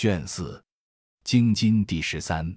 卷四，经筋第十三，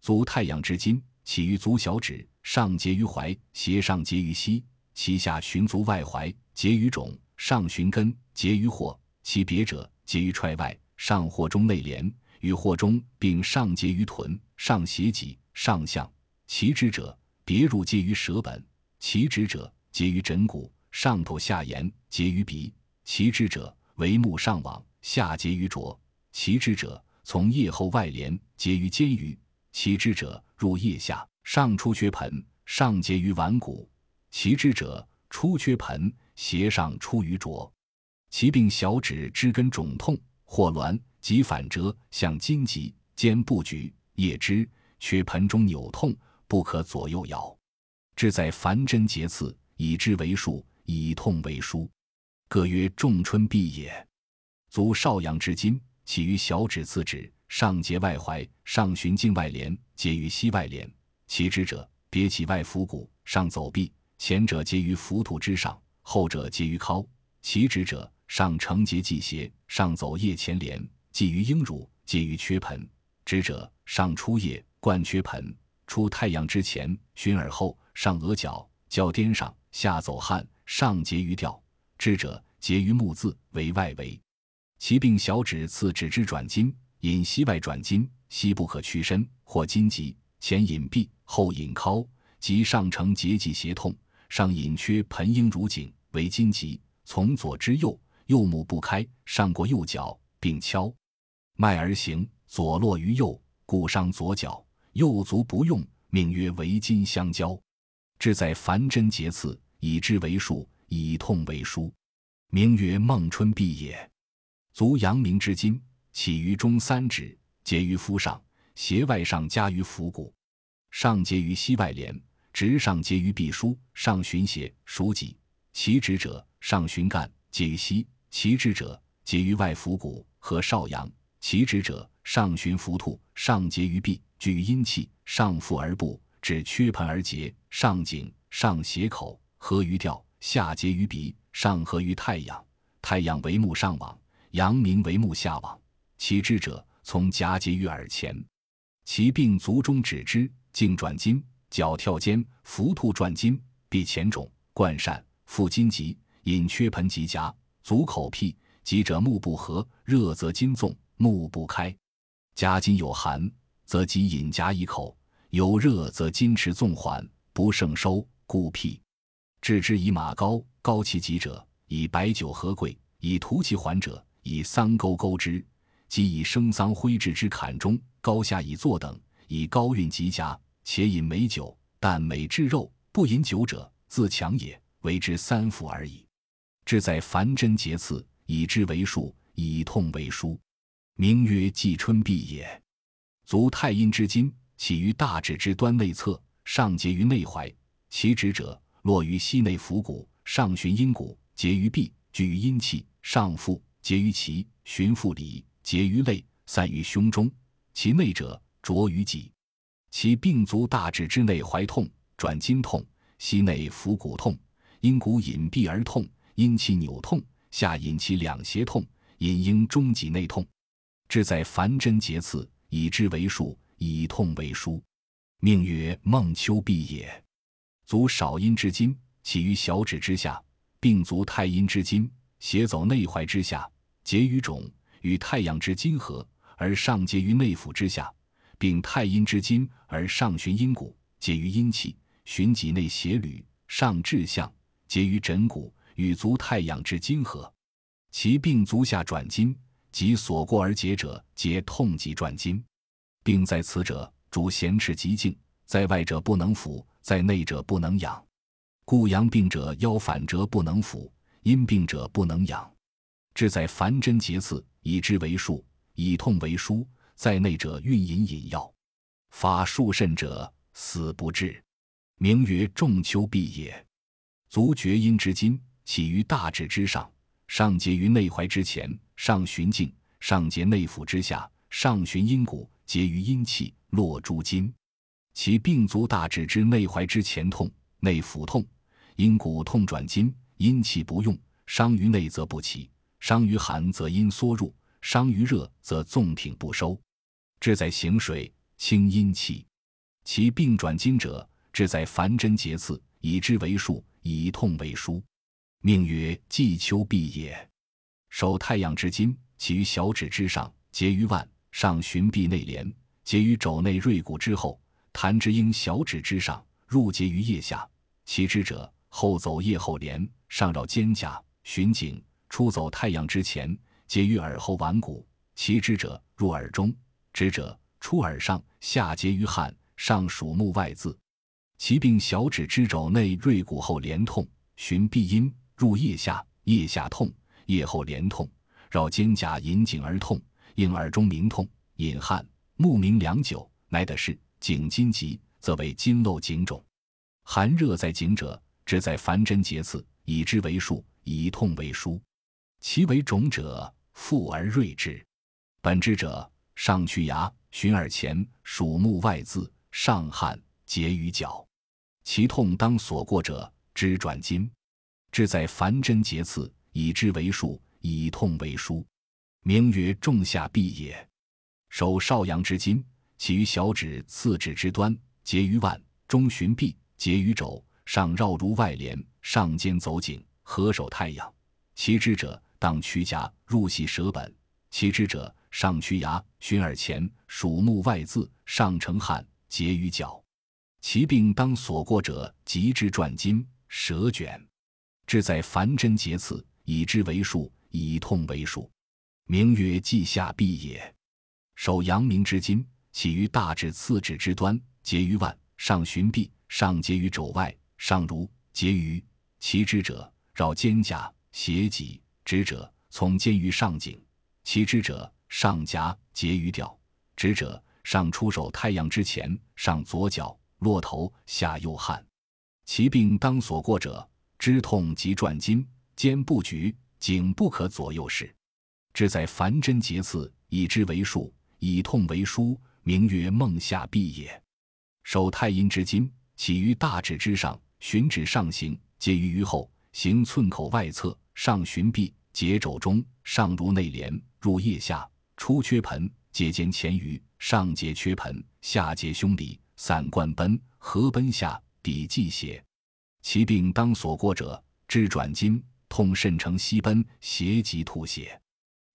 足太阳之筋，起于足小指，上结于踝，斜上结于膝，其下循足外踝，结于踵，上循根，结于跼，其别者，结于踹外，上或中内连，与跼中，并上结于臀，上斜脊，上向。其肢者，别入结于舌本；其肢者，结于枕骨，上头下沿，结于鼻；其肢者，为目上往。下结于啄，其肢者从腋后外连，结于肩胛；其肢者入腋下，上出缺盆，上结于腕骨；其肢者出缺盆，斜上出于啄。其病小指肢根肿痛，或挛，即反折，向筋急，肩不举，腋肢缺盆中扭痛，不可左右摇。志在凡针节刺，以之为数，以痛为枢，各曰仲春必也。足少阳之筋，起于小指次指，上结外踝，上循颈外连，结于膝外连。其肢者，别起外腹骨，上走臂。前者结于浮土之上，后者结于尻。其肢者，上承结系斜，上走腋前连，系于阴乳，结于缺盆。肢者，上出腋，贯缺盆，出太阳之前，循耳后，上额角，较颠上，下走汗，上结于吊。肢者，结于目字，为外围。其病小指次指之转筋，引膝外转筋，膝不可屈伸，或筋急，前引臂，后引尻，即上承结际胁痛，上引缺盆阴乳颈，为筋急，从左至右，右目不开，上过右脚，并敲脉而行，左落于右，故伤左脚，右足不用，命曰为筋相交。志在凡针节刺，以之为术，以痛为书，名曰孟春臂也。足阳明之筋，起于中三指，结于肤上，斜外上加于腹骨，上结于膝外廉，直上结于臂枢，上循胁，属脊。其指者，上循干，结于膝；其直者，结于外腹骨和少阳；其指者，上循浮兔，上结于臂，居于阴气，上腹而部，至缺盆而结，上颈，上斜口，合于吊，下结于鼻，上合于太阳。太阳为目上网。阳明为目下往，其知者从夹结于耳前，其病足中指之，颈转筋，脚跳肩，浮兔转筋，臂前肿，贯疝，腹筋急，引缺盆及夹，足口僻，急者目不合，热则筋纵，目不开，夹筋有寒，则即引夹以口，有热则筋迟纵缓，不胜收，故辟。治之以马膏，膏其急者，以白酒和桂，以涂其缓者。以桑钩钩之，即以生桑灰置之坎中，高下以坐等，以高运及佳，且饮美酒，但美至肉，不饮酒者，自强也。为之三服而已。志在凡针节刺，以之为术，以痛为书，名曰季春臂也。足太阴之筋，起于大指之端内侧，上结于内踝，其指者，落于膝内腹骨，上循阴骨，结于臂，居于阴气，上腹。结于脐，循腹里，结于肋，散于胸中。其内者，着于脊。其病足大指之内踝痛，转筋痛，膝内腹骨痛，因骨隐蔽而痛，阴气扭痛，下引其两胁痛，引阴中脊内痛。志在凡针节刺，以之为术，以痛为书，命曰孟秋臂也。足少阴之筋，起于小指之下，病足太阴之筋。斜走内踝之下，结于踵，与太阳之筋合，而上结于内腹之下，并太阴之筋而上循阴谷，结于阴气，循脊内斜履，上至项，结于枕骨，与足太阳之筋合。其病足下转筋，即所过而结者，皆痛疾转筋。病在此者，主咸赤极静，在外者不能抚，在内者不能养。故阳病者腰反折不能抚。因病者不能养，志在凡针节刺，以之为术，以痛为书。在内者运饮饮药，发数甚者死不治，名曰仲秋臂也。足厥阴之筋，起于大指之上，上结于内踝之前，上循颈，上结内腹之下，上循阴骨，结于阴气，络诸筋。其病足大指之内踝之前痛，内腹痛，阴骨痛转筋。阴气不用，伤于内则不起；伤于寒则阴缩入，伤于热，则纵挺不收。志在行水，清阴气。其病转筋者，志在凡针节刺，以之为数，以痛为枢。命曰季秋毕也。手太阳之筋，起于小指之上，结于腕上循臂内连，结于肘内锐骨之后，弹之应小指之上，入结于腋下。其之者，后走腋后连，上绕肩胛，循颈，出走太阳之前，结于耳后腕骨。其支者，入耳中。之者，出耳上，下结于汗，上属目外眦。其病小指之肘内锐骨后连痛，循臂阴入腋下，腋下痛。腋后连痛，绕肩胛引颈而痛，应耳中鸣痛，引汗，目明良久，乃得是颈筋急，则为筋漏颈肿。寒热在颈者，只在凡针节刺，以之为数，以痛为书。其为肿者，复而锐之。本之者，上去牙，循耳前，属目外眦，上汗结于脚。其痛当所过者，肢转筋，志在凡针节刺。以之为数，以痛为书，名曰仲夏痹也。手少阳之筋，起于小指次指之端，结于腕中循臂，结于肘上绕如外连，上肩走颈，合手太阳。其之者，当屈颊入系舌本；其之者，上屈牙循耳前，属目外眦，上承汗，结于脚。其病当所过者，即之转筋，舌卷，志在凡针节刺。以之为数，以痛为数，名曰季下痹也。手阳明之筋，起于大指次指之端，结于腕上循臂，上结于肘外，上如结于其之者，绕肩胛斜脊直者，从肩于上颈。其之者，上夹结于吊直者，上出手太阳之前，上左脚落头，下右汗。其病当所过者，肢痛即转筋。肩不举，颈不可左右视。志在凡针节刺，以之为数，以痛为书，名曰梦下痹也。手太阴之筋，起于大指之上，循指上行，结于鱼后，行寸口外侧，上循臂，结肘中，上如内连，入腋下，出缺盆，结肩前余，上结缺盆，下结胸里，散贯奔，合奔下，抵际血。其病当所过者，至转筋。痛肾成息奔，邪疾吐血，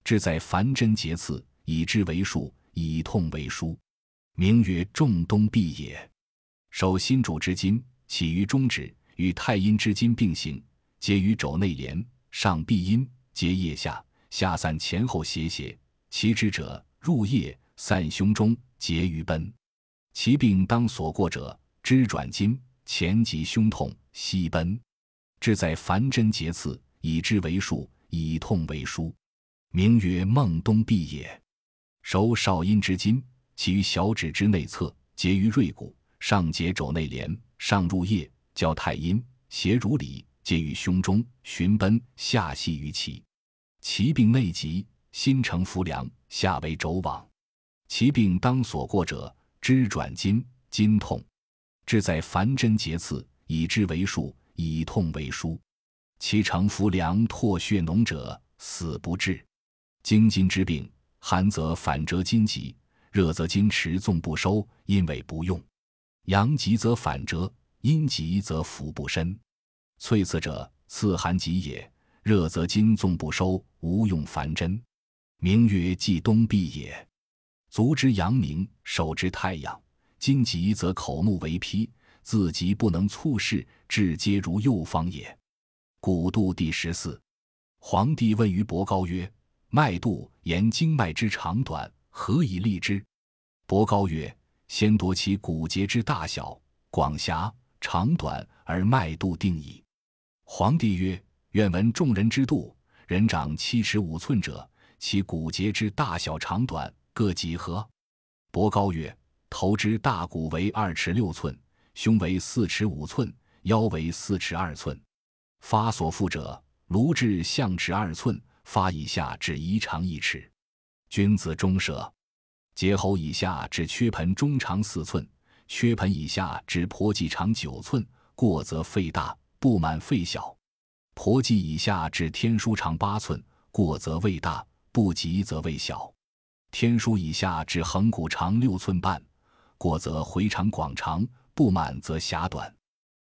志在凡针节刺，以之为术，以痛为书，名曰仲冬痹也。手心主之筋，起于中指，与太阴之筋并行，结于肘内连，上臂阴，结腋下，下散前后斜斜。其之者，入腋，散胸中，结于奔。其病当所过者，支转筋，前及胸痛，息奔，志在凡针节刺。以之为术，以痛为枢，名曰孟冬痹也。手少阴之筋，起于小指之内侧，结于锐骨，上结肘内连，上入腋，交太阴，邪如里，皆于胸中，循奔，下系于脐。其病内急，心成浮梁，下为肘网。其病当所过者，肢转筋，筋痛，志在凡针节刺，以之为数，以痛为枢。其成浮梁唾血脓者，死不治。经筋之病，寒则反折筋急，热则筋持纵不收，因痿不用；阳极则反折，阴极则浮不伸。淬刺者，刺寒极也；热则筋纵不收，无用凡针，名曰季冬痹也。足之阳明，手之太阳，筋急则口目为披，自急不能促视，至皆如右方也。古度第十四，皇帝问于伯高曰：“脉度言经脉之长短，何以立之？”伯高曰：“先夺其骨节之大小、广狭、长短，而脉度定矣。”皇帝曰：“愿闻众人之度。人长七尺五寸者，其骨节之大小、长短各几何？”伯高曰：“头之大骨为二尺六寸，胸为四尺五寸，腰为四尺二寸。”发所附者，颅至象尺二寸，发以下至一长一尺。君子中舍，结喉以下至缺盆中长四寸，缺盆以下至婆际长九寸。过则肺大，不满肺小。婆际以下至天枢长八寸，过则胃大，不及则胃小。天枢以下至横骨长六寸半，过则回肠广长，不满则狭短。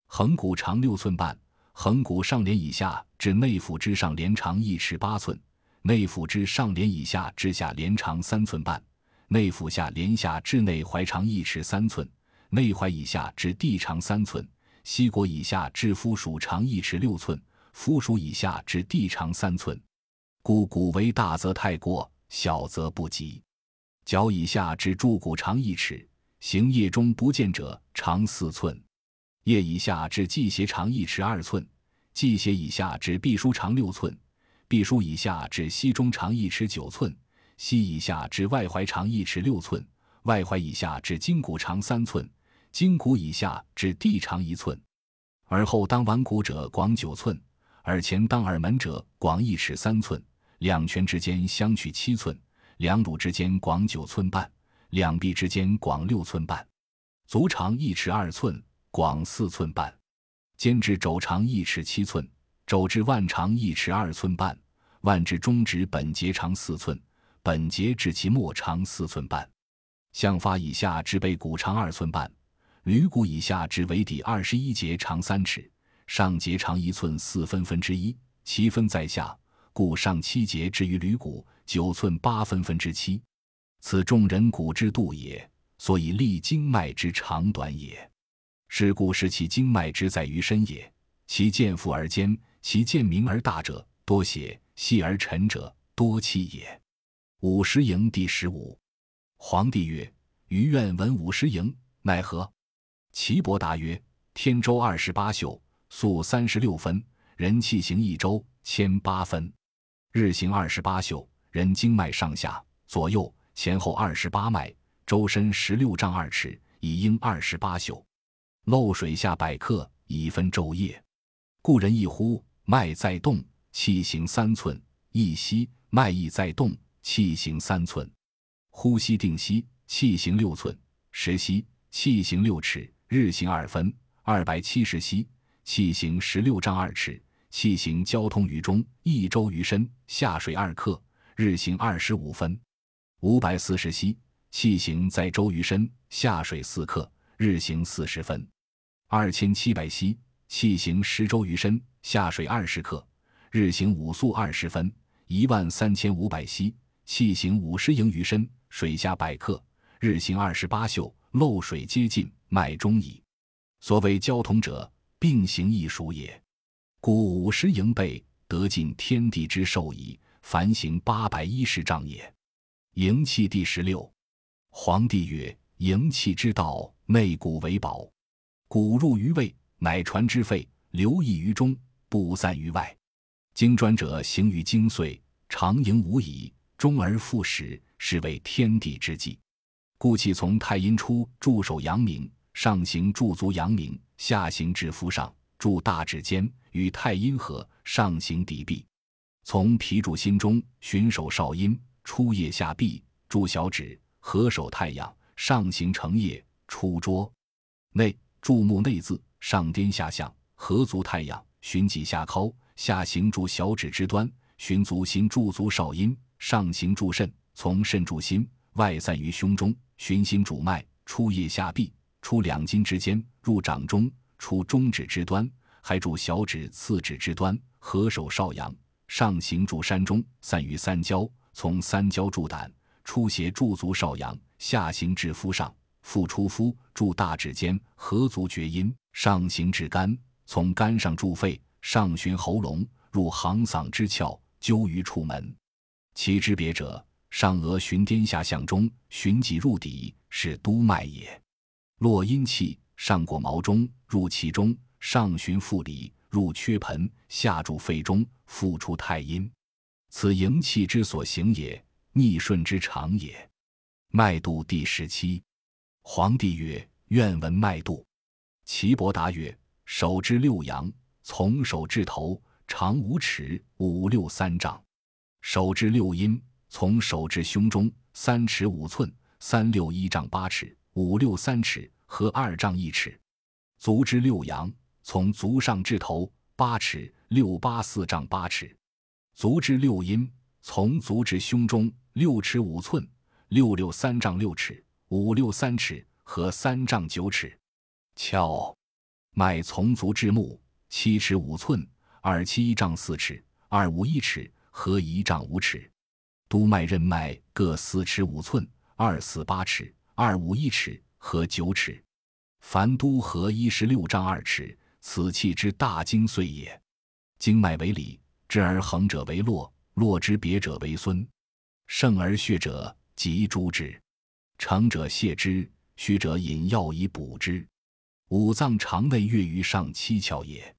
横骨长六寸半，横骨上廉以下至内腹之上连长一尺八寸，内腹之上廉以下至下连长三寸半，内腹下连下至内踝长一尺三寸，内踝以下至地长三寸，膝腘以下至肤属长一尺六寸，肤属以下至地长三寸。故骨为大则太过，小则不及。脚以下至柱骨长一尺，行腋中不见者长四寸。腋以下至季鞋长一尺二寸，季鞋以下至臂书长六寸，臂书以下至膝中长一尺九寸，膝以下至外踝长一尺六寸，外踝以下至筋骨长三寸，筋骨以下至地长一寸。耳后当腕骨者广九寸，耳前当耳门者广一尺三寸。两拳之间相距七寸，两乳之间广九寸半，两臂之间广六寸半，足长一尺二寸，广四寸半，肩至肘长一尺七寸，肘至腕长一尺二寸半，腕至中指本节长四寸，本节至其末长四寸半，项发以下至背骨长二寸半，驴骨以下至尾底二十一节长三尺，上节长一寸四分分之一，其分在下。故上七节至于驴骨九寸八分分之七，此众人骨之度也，所以立经脉之长短也。是故视其经脉之在于身也。其见腹而坚，其见明而大者多血，细而沉者多气也。五十营第十五。皇帝曰：“余愿闻五十营，奈何？”岐伯答曰：“天周二十八宿，宿三十六分，人气行一周，千八分。”日行二十八宿，人经脉上下左右前后二十八脉，周身十六丈二尺，以应二十八宿。漏水下百克，以分昼夜。故人一呼，脉在动，气行三寸；一吸，脉亦在动，气行三寸。呼吸定息，气行六寸；时息，气行六尺。日行二分，二百七十息，气行十六丈二尺。气行交通于中，一周于身，下水二克，日行二十五分，五百四十息；气行在周于身，下水四克，日行四十分，二千七百息；气行十周于身，下水二十克，日行五速二十分，一万三千五百息；气行五十营于身，水下百克，日行二十八宿，漏水接近，脉中矣。所谓交通者，并行亦属也。故五十营背，得尽天地之寿矣。凡行八百一十丈也。营气第十六。皇帝曰：营气之道，内骨为宝。骨入于胃，乃传之肺，留溢于中，不散于外。经专者行于精髓，常营无已，终而复始，是为天地之纪。故气从太阴出，驻手阳明，上行驻足阳明，下行至腹上。驻大指间，与太阴合，上行抵臂；从脾主心中，循手少阴，出腋下臂；驻小指，合手太阳，上行成腋，出桌内；注目内眦，上颠下向，合足太阳，循脊下尻，下行驻小指之端，循足心驻足少阴，上行注肾，从肾注心，外散于胸中，循心主脉，出腋下臂，出两筋之间，入掌中。出中指之端，还注小指、次指之端，合手少阳，上行注山中，散于三焦，从三焦注胆，出胁注足少阳，下行至肤上，复出肤，注大指间，合足厥阴，上行至肝，从肝上注肺，上循喉咙，入行嗓之窍，灸于触门。其之别者，上额循颠下向中，循脊入底，是督脉也。络阴气。上过毛中，入其中；上循腹里，入缺盆，下注肺中，复出太阴。此营气之所行也，逆顺之常也。脉度第十七。皇帝曰：“愿闻脉度。”岐伯答曰：“手之六阳，从手至头，长五尺，五六三丈；手之六阴，从手至胸中，三尺五寸，三六一丈八尺，五六三尺。”合二丈一尺，足之六阳，从足上至头八尺，六八四丈八尺；足之六阴，从足至胸中六尺五寸，六六三丈六尺，五六三尺和三丈九尺。窍脉从足至目七尺五寸，二七一丈四尺，二五一尺合一丈五尺。督脉任脉各四尺五寸，二四八尺，二五一尺合九尺。凡督合一十六丈二尺，此气之大精髓也。经脉为里，至而横者为络，络之别者为孙。盛而血者，即诛之；成者泻之，虚者饮药以补之。五脏肠胃越于上七窍也，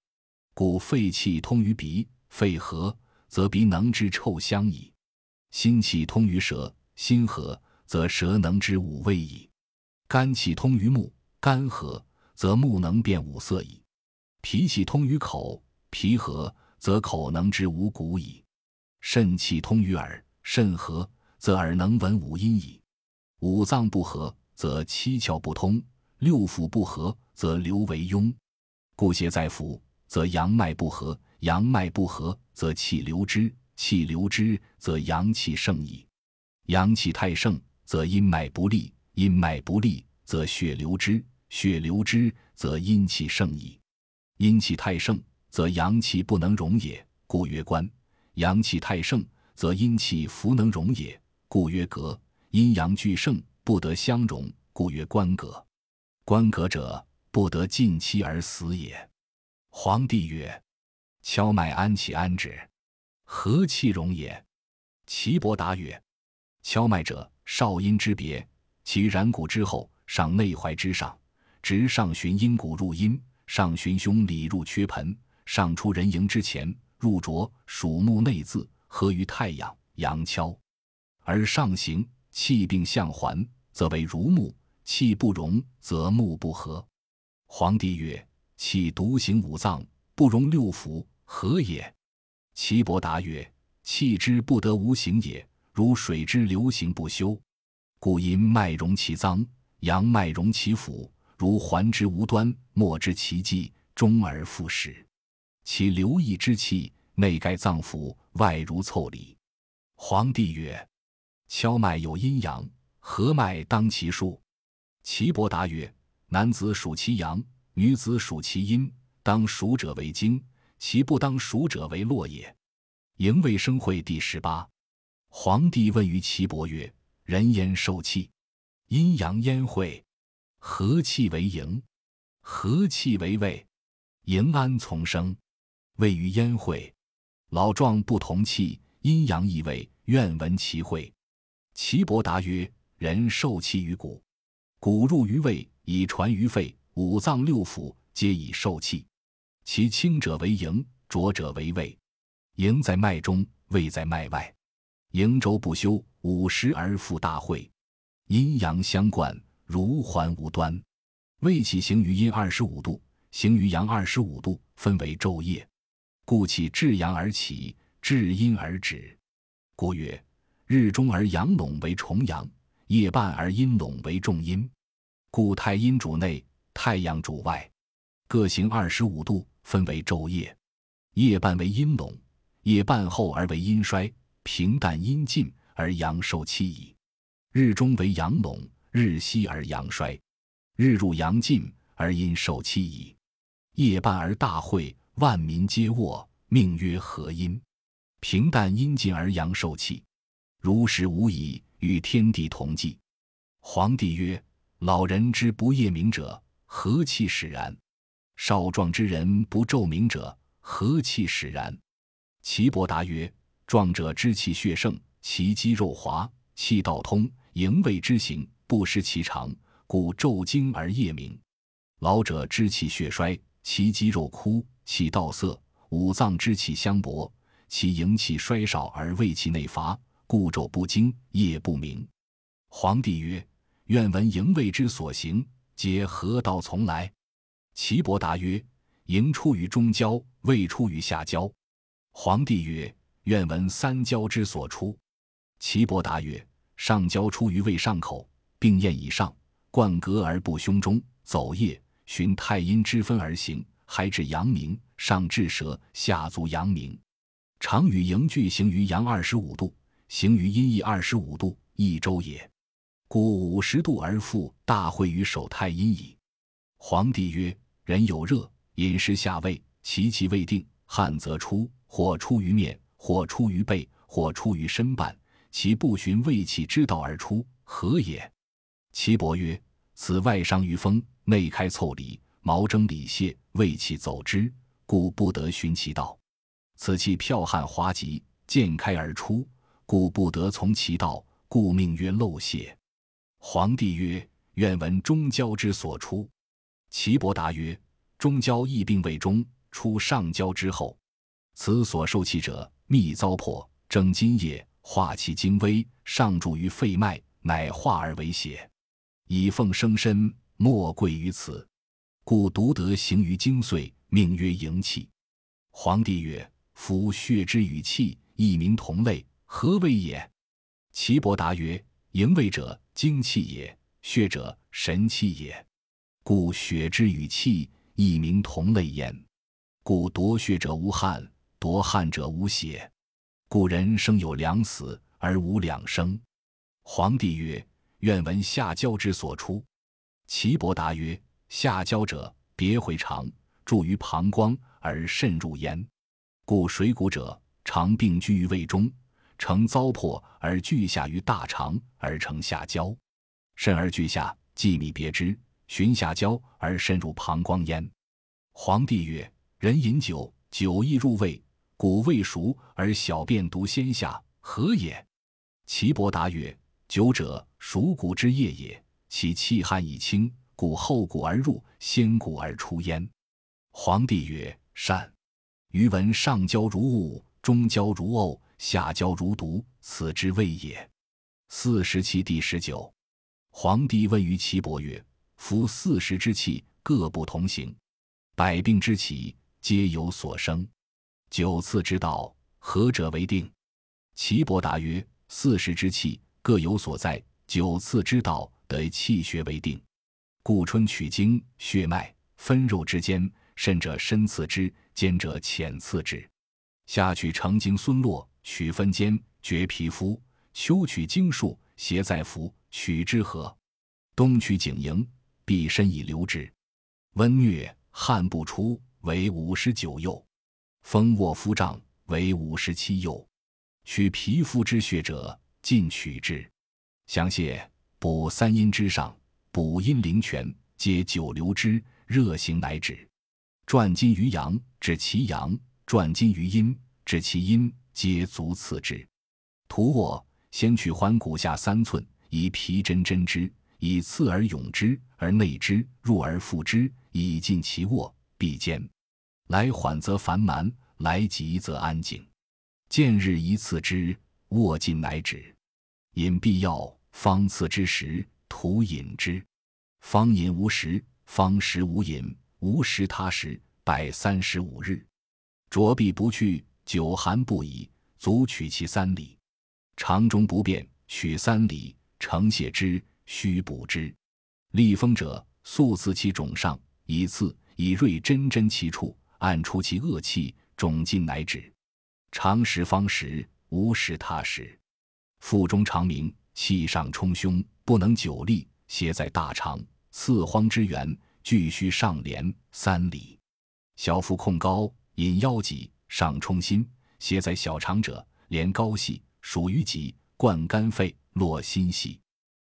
故肺气通于鼻，肺合则鼻能知臭香矣。心气通于舌，心和则舌能知五味矣；肝气通于目，肝和则目能辨五色矣；脾气通于口，脾和则口能知五谷矣；肾气通于耳，肾和则耳能闻五音矣。五脏不和，则七窍不通；六腑不和，则流为痈。故邪在腑，则阳脉不和；阳脉不和，则气流之。气流之，则阳气盛矣；阳气太盛，则阴脉不利；阴脉不利，则血流之；血流之，则阴气盛矣。阴气太盛，则阳气不能容也，故曰关；阳气太盛，则阴气弗能容也，故曰隔。阴阳俱盛，不得相容，故曰关隔。关隔者，不得尽期而死也。皇帝曰：敲脉安其安止。何气容也？岐伯答曰：敲脉者，少阴之别，其然骨之后，上内踝之上，直上循阴骨入阴，上循胸里入缺盆，上出人迎之前，入浊属木内眦，合于太阳，阳敲，而上行气并相还，则为如木；气不容，则木不和。皇帝曰：气独行五脏，不容六腑，何也？岐伯答曰：“气之不得无形也，如水之流行不休。故阴脉容其脏，阳脉容其腑，如环之无端，莫知其迹，终而复始。其流溢之气，内盖脏腑，外如凑里。”皇帝曰：“敲脉有阴阳，合脉当其数。”岐伯答曰：“男子属其阳，女子属其阴，当属者为经。”其不当属者为落也。营卫生会第十八。皇帝问于岐伯曰：“人焉受气？阴阳焉会？何气为营？何气为卫？营安从生？位于焉会？老壮不同气，阴阳异位，愿闻其会。”岐伯答曰：“人受气于骨，骨入于胃，以传于肺，五脏六腑皆以受气。”其轻者为营，浊者为胃。营在脉中，胃在脉外。营周不休，五十而复大会。阴阳相贯，如环无端。胃气行于阴二十五度，行于阳二十五度，分为昼夜。故气至阳而起，至阴而止。故曰：日中而阳拢为重阳，夜半而阴拢为重阴。故太阴主内，太阳主外，各行二十五度。分为昼夜，夜半为阴隆，夜半后而为阴衰，平淡阴尽而阳受气矣。日中为阳隆，日西而阳衰，日入阳尽而阴受气矣。夜半而大会，万民皆卧，命曰和阴。平淡阴尽而阳受气，如是无已，与天地同纪。皇帝曰：老人之不夜明者，何气使然？少壮之人不昼明者，何气使然？岐伯答曰：壮者之气血盛，其肌肉滑，气道通，营卫之行不失其常，故昼精而夜明。老者之气血衰，其肌肉枯，气道涩，五脏之气相搏，其营气衰少而胃气内乏，故昼不精，夜不明。皇帝曰：愿闻营卫之所行，皆何道从来？岐伯答曰：“营出于中焦，未出于下焦。”皇帝曰：“愿闻三焦之所出。”岐伯答曰：“上焦出于胃上口，并咽以上，贯膈而不胸中，走液，循太阴之分而行，还至阳明，上至舌，下足阳明。常与营俱行于阳二十五度，行于阴翳二十五度，一周也。故五十度而复大会于守太阴矣。皇帝曰：人有热，饮食下胃，其气未定，汗则出，或出于面，或出于背，或出于身半，其不循胃气之道而出，何也？岐伯曰：此外伤于风，内开腠理，毛蒸里泄，胃气走之，故不得循其道。此气剽悍滑急，渐开而出，故不得从其道，故命曰漏泄。皇帝曰：愿闻中焦之所出。岐伯答曰：中焦疫病未终，出上焦之后。此所受气者，密糟粕，蒸津液，化气精微，上注于肺脉，乃化而为血。以奉生身，莫贵于此。故独得行于精髓，命曰营气。皇帝曰。夫血之与气，一名同类，何为也？岐伯答曰：营卫者，精气也；血者，神气也。故血之与气，一名同类焉。故夺血者无汗，夺汗者无血。故人生有两死，而无两生。皇帝曰：愿闻下焦之所出。岐伯答曰：下焦者，别回肠，注于膀胱，而渗入焉。故水谷者，常病居于胃中，成糟粕而聚下于大肠，而成下焦；肾而聚下，既密别之，循下焦而深入膀胱焉。皇帝曰：人饮酒，酒亦入胃，故未熟而小便独先下，何也？岐伯答曰：酒者，熟谷之液也，其气汗已清，故后谷而入，先谷而出焉。皇帝曰：善。余闻上焦如雾，中焦如沤，下焦如毒，此之谓也。四时气第十九。皇帝问于岐伯曰：“夫四时之气各不同行，百病之起皆有所生。九次之道，何者为定？”岐伯答曰：“四时之气各有所在，九次之道得气血为定。故春取经血脉分肉之间，甚者深刺之。”兼者浅刺之，夏取成经孙络，取分间，绝皮肤；秋取经术，携在服，取之合；冬取景营，必身以留之。温疟汗不出，为五十九右；风卧夫胀，为五十七右。取皮肤之血者，尽取之。详泻补三阴之上，补阴灵泉，皆久留之，热行乃止。转金于阳，治其阳；转金于阴，治其阴，皆足次之。图卧，先取环骨下三寸，以皮针针之，以刺而永之，而内之，入而复之，以尽其卧，必坚。来缓则烦蛮，来急则安静。见日一次之，卧尽乃止。饮必要，方次之时，徒饮之。方饮无食，方食无饮。无食他食，百三十五日，浊必不去，久寒不已，足取其三里。肠中不便，取三里，承泻之，须补之。利风者，速刺其肿上，以刺以锐针针其处，按出其恶气，肿尽乃止。常食方食，无食他食。腹中长鸣，气上冲胸，不能久立，邪在大肠，四荒之源。巨须上连三里，小腹控高，引腰脊，上冲心，邪在小肠者，连高细，属于脊，贯肝肺，络心系。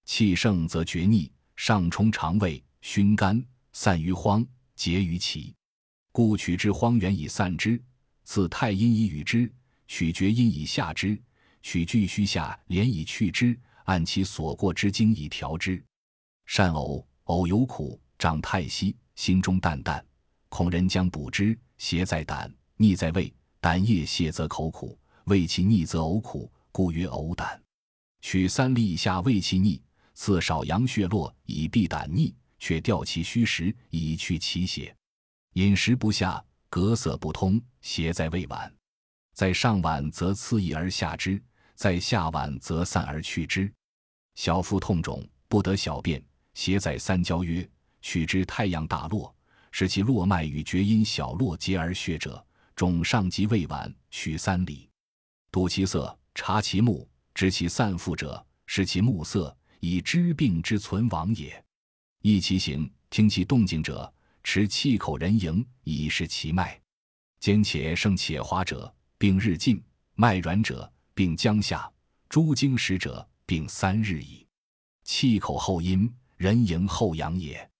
气盛则厥逆，上冲肠胃，熏肝，散于荒，结于脐。故取之荒原以散之，此太阴以与之；取厥阴以下之，取巨虚下连以去之，按其所过之经以调之。善呕，呕有苦。长太息，心中淡淡，恐人将补之。邪在胆，逆在胃，胆液泄则口苦，胃气逆则呕苦，故曰呕胆。取三粒以下胃气逆，刺少阳血络以避胆逆，却调其虚实以去其邪。饮食不下，隔色不通，邪在胃脘，在上脘则刺益而下之，在下脘则散而去之。小腹痛肿，不得小便，邪在三焦曰。取之太阳大络，使其络脉与厥阴小络结而血者，肿上及胃脘，取三里，睹其色，察其目，知其散腹者，视其目色，以知病之存亡也。易其行，听其动静者，持气口人迎，以视其脉。兼且盛且滑者，病日进；脉软者，病将下；诸经实者，病三日矣。气口后阴，人迎后阳也。